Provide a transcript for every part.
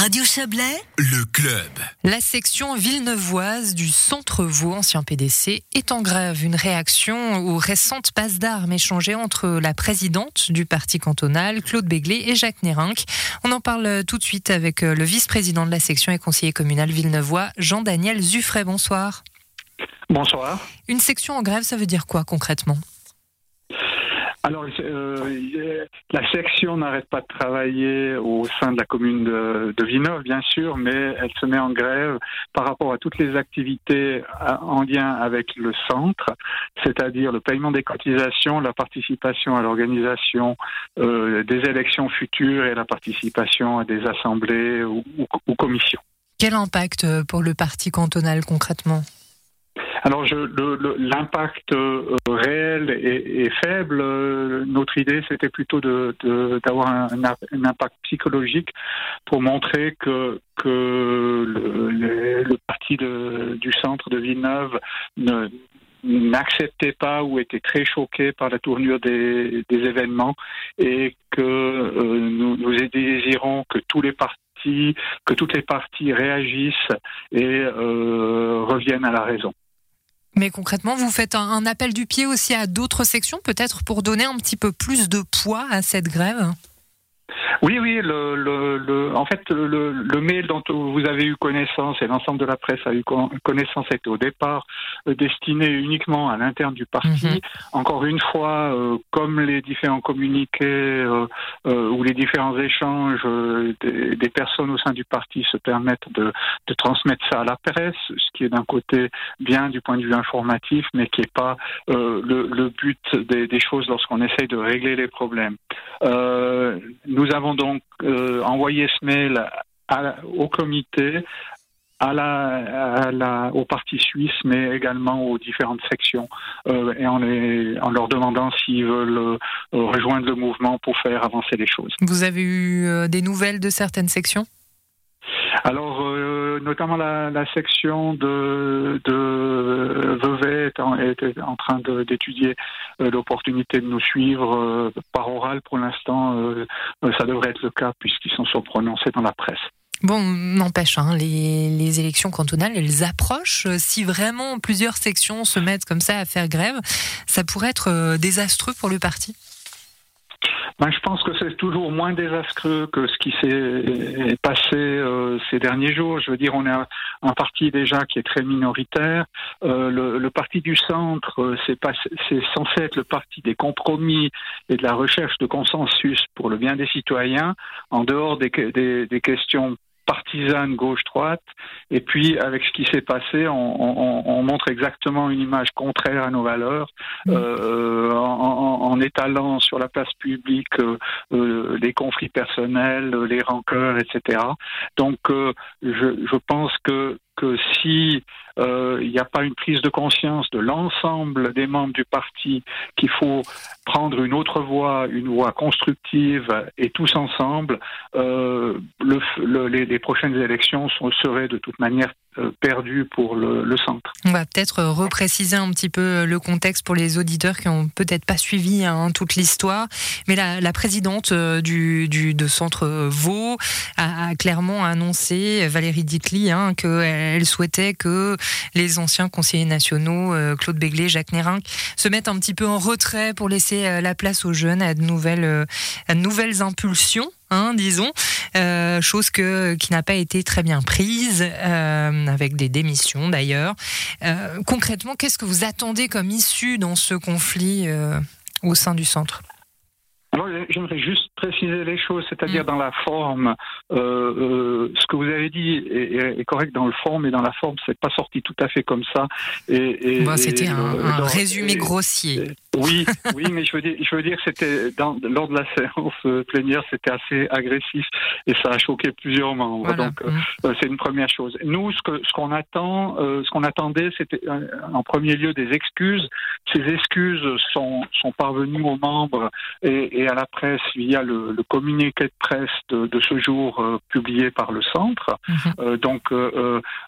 Radio Chablais, le club. La section villeneuvoise du Centre Vaud, ancien PDC, est en grève. Une réaction aux récentes passes d'armes échangées entre la présidente du parti cantonal, Claude Béglé, et Jacques Nérinck. On en parle tout de suite avec le vice-président de la section et conseiller communal villeneuvois, Jean-Daniel Zuffray. Bonsoir. Bonsoir. Une section en grève, ça veut dire quoi concrètement? Alors, euh, la section n'arrête pas de travailler au sein de la commune de, de bien sûr, mais elle se met en grève par rapport à toutes les activités en lien avec le centre, c'est-à-dire le paiement des cotisations, la participation à l'organisation euh, des élections futures et la participation à des assemblées ou commissions. Quel impact pour le parti cantonal concrètement? Alors, l'impact euh, réel est, faible. Notre idée, c'était plutôt d'avoir un, impact psychologique pour montrer que, le, parti du centre de Villeneuve n'acceptait pas ou était très choqué par la tournure des, événements et que euh, nous, nous désirons que tous les partis, que toutes les parties réagissent et euh, reviennent à la raison. Mais concrètement, vous faites un, appel du pied aussi à d'autres sections, peut-être pour donner un petit peu plus de poids à cette grève? Oui, oui. Le, le, en fait, le, le, mail dont vous avez eu connaissance et l'ensemble de la presse a eu connaissance était au départ euh, destiné uniquement à l'interne du parti. Mhm. Encore une fois, euh, comme les différents communiqués euh, ou les différents échanges des, des, personnes au sein du parti se permettent de, de, transmettre ça à la presse, ce qui est d'un côté bien du point de vue informatif, mais qui n'est pas le, but des, des choses lorsqu'on essaye de régler les problèmes. Nous avons donc euh, envoyé ce mail au comité, à la, au parti suisse, mais également aux différentes sections, euh, et en, en, leur demandant s'ils veulent euh, rejoindre le mouvement pour faire avancer les choses. Vous avez eu des nouvelles de certaines sections? Alors, notamment la, section de, de Vevey est en, train d'étudier euh, l'opportunité de nous suivre euh, par oral. Pour l'instant, euh, ça devrait être le cas puisqu'ils sont sont prononcés dans la presse. Bon, n'empêche, hein, les, les, élections cantonales, elles approchent. Si vraiment plusieurs sections se mettent comme ça à faire grève, ça pourrait être désastreux pour le parti ben, je pense que c'est toujours moins désastreux que ce qui s'est passé euh, ces derniers jours. Je veux dire, on est un, parti déjà qui est très minoritaire. Euh, le, le, parti du centre, euh, c'est censé être le parti des compromis et de la recherche de consensus pour le bien des citoyens, en dehors des, des, des questions partisane gauche-droite. Et puis, avec ce qui s'est passé, on, montre exactement une image contraire à nos valeurs, mmh. euh, en, étalant sur la place publique euh, euh, les conflits personnels, les rancœurs, etc. Donc, je, je pense que que si euh, il n'y a pas une prise de conscience de l'ensemble des membres du parti qu'il faut prendre une autre voie, une voie constructive et tous ensemble, euh, le, les, prochaines élections seraient de toute manière perdu pour le, centre. On va peut-être repréciser un petit peu le contexte pour les auditeurs qui ont peut-être pas suivi hein, toute l'histoire. Mais la, présidente euh, du, de Centre Vaux a, clairement annoncé, Valérie Ditli, hein, qu'elle souhaitait que les anciens conseillers nationaux, euh, Claude Béglé, Jacques Nérinck, se mettent un petit peu en retrait pour laisser la place aux jeunes, à de nouvelles, à de nouvelles impulsions. Hein, disons, euh, chose que, qui n'a pas été très bien prise, euh, avec des démissions d'ailleurs. Euh, concrètement, qu'est-ce que vous attendez comme issue dans ce conflit au sein du centre? J'aimerais juste préciser les choses, c'est-à-dire mm. dans la forme, euh, euh, ce que vous avez dit est, correct dans le fond, mais dans la forme, c'est pas sorti tout à fait comme ça. Et, c'était un, résumé grossier. Oui, oui, mais je veux dire, je veux dire, c'était lors de la séance plénière, c'était assez agressif et ça a choqué plusieurs membres. Donc, mm. euh, c'est une première chose. Nous, ce que ce qu'on attend, ce qu'on attendait, c'était en premier lieu des excuses. Ces excuses sont sont parvenues aux membres et, et à la presse via le, communiqué de presse de, ce jour publié par le centre. Mhm. donc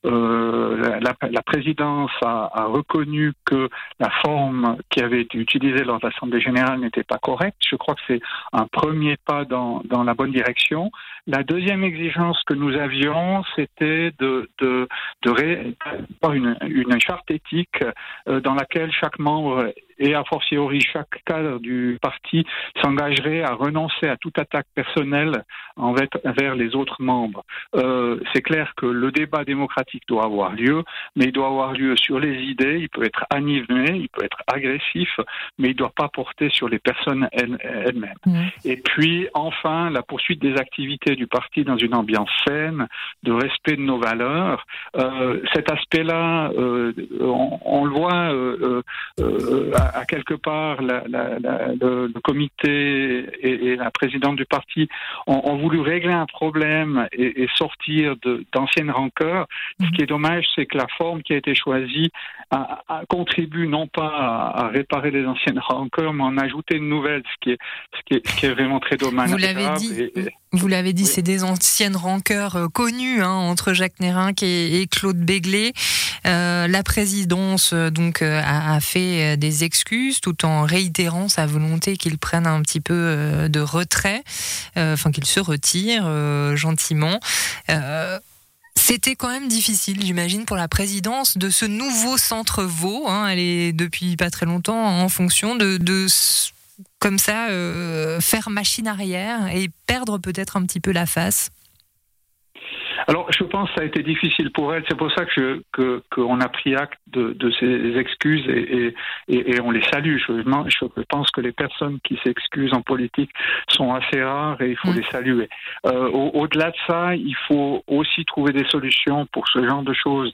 la, présidence a, reconnu que la forme qui avait été utilisée lors de l'Assemblée générale n'était pas correcte. Je crois que c'est un premier pas dans, dans la bonne direction. La deuxième exigence que nous avions, c'était de, de, de, une, une charte éthique dans laquelle chaque membre et a fortiori chaque cadre du parti s'engagerait à renoncer à toute attaque personnelle envers les autres membres. Euh, c'est clair que le débat démocratique doit avoir lieu, mais il doit avoir lieu sur les idées, il peut être animé, il peut être agressif, mais il ne doit pas porter sur les personnes elles-mêmes. Mmh. Et puis, enfin, la poursuite des activités du parti dans une ambiance saine, de respect de nos valeurs. Euh, cet aspect-là, euh, on, le voit à, quelque part la, la, le, comité et, la présidente du parti ont, voulu régler un problème et, sortir d'anciennes rancœurs. Ce qui est dommage, c'est que la forme qui a été choisie a, contribue non pas à, réparer les anciennes rancœurs, mais en ajouter de nouvelles, ce qui est, ce qui est, ce qui est vraiment très dommage. Vous l'avez dit. Vous l'avez dit, c'est des anciennes rancœurs euh, connues hein, entre Jacques Nérinck et, Claude Béglé. Euh, la présidence euh, donc a, fait des excuses tout en réitérant sa volonté qu'il prenne un petit peu de retrait, enfin qu'il se retire gentiment. C'était quand même difficile, j'imagine, pour la présidence de ce nouveau centre Vaux. Hein, elle est depuis pas très longtemps en fonction de, de comme ça euh, faire machine arrière et perdre peut-être un petit peu la face alors, je pense que ça a été difficile pour elle. C'est pour ça que qu'on a pris acte de, de ces excuses et, et, et, on les salue. Je, je, pense que les personnes qui s'excusent en politique sont assez rares et il faut mm. les saluer. Euh, au-delà de ça, il faut aussi trouver des solutions pour ce genre de choses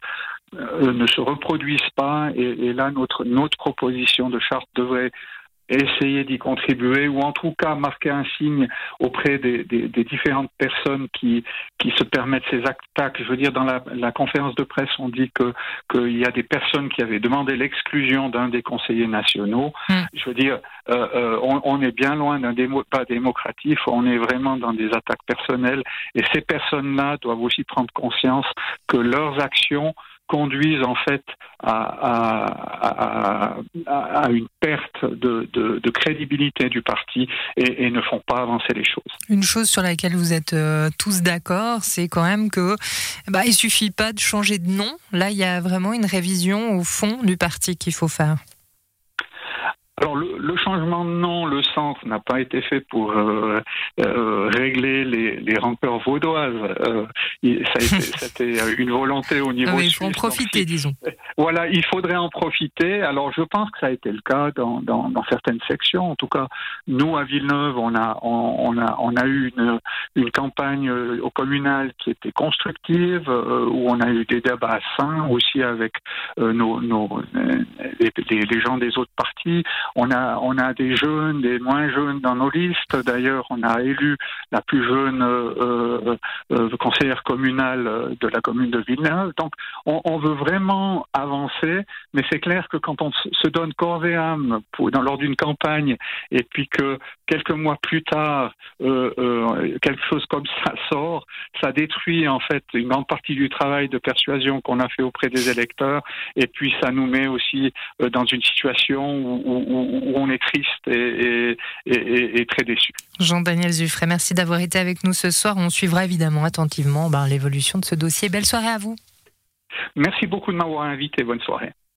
euh, ne se reproduisent pas. Et, et là, notre notre proposition de charte devrait essayer d'y contribuer ou en tout cas marquer un signe auprès des, des, des, différentes personnes qui, qui se permettent ces attaques. Je veux dire, dans la, la conférence de presse, on dit que qu'il y a des personnes qui avaient demandé l'exclusion d'un des conseillers nationaux. Hmm. Je veux dire, euh, euh, on, on, est bien loin d'un démo, pas démocratif, on est vraiment dans des attaques personnelles et ces personnes-là doivent aussi prendre conscience que leurs actions conduisent en fait à, à, une perte de, de, crédibilité du parti et, ne font pas avancer les choses. Une chose sur laquelle vous êtes euh, tous d'accord, c'est quand même que bah, il suffit pas de changer de nom. Là, il y a vraiment une révision au fond du parti qu'il faut faire. Alors le, le, changement de nom, le centre n'a pas été fait pour euh, euh, régler les, les rancœurs vaudoises. Euh, C'était une volonté au niveau. Ah il faut en profiter, disons. Voilà, il faudrait en profiter. Alors je pense que ça a été le cas dans, dans, dans certaines sections. En tout cas, nous à Villeneuve, on a on, a on a eu une, une campagne euh, au communal qui était constructive, euh, où on a eu des débats sains aussi avec nos, nos les, les gens des autres partis. On a, on a des jeunes, des moins jeunes dans nos listes. D'ailleurs, on a élu la plus jeune euh, euh, euh conseillère euh, de la commune de Villeneuve. Donc, on, veut vraiment avancer, mais c'est clair que quand on se donne corps et âme dans, lors d'une campagne, et puis que quelques mois plus tard, euh, quelque chose comme ça sort, ça détruit en fait une grande partie du travail de persuasion qu'on a fait auprès des électeurs, et puis ça nous met aussi dans une situation où on est triste et, très déçu. Jean-Daniel Zuffray, merci d'avoir été avec nous ce soir. On suivra évidemment attentivement ben, l'évolution de ce dossier. Belle soirée à vous. Merci beaucoup de m'avoir invité. Bonne soirée.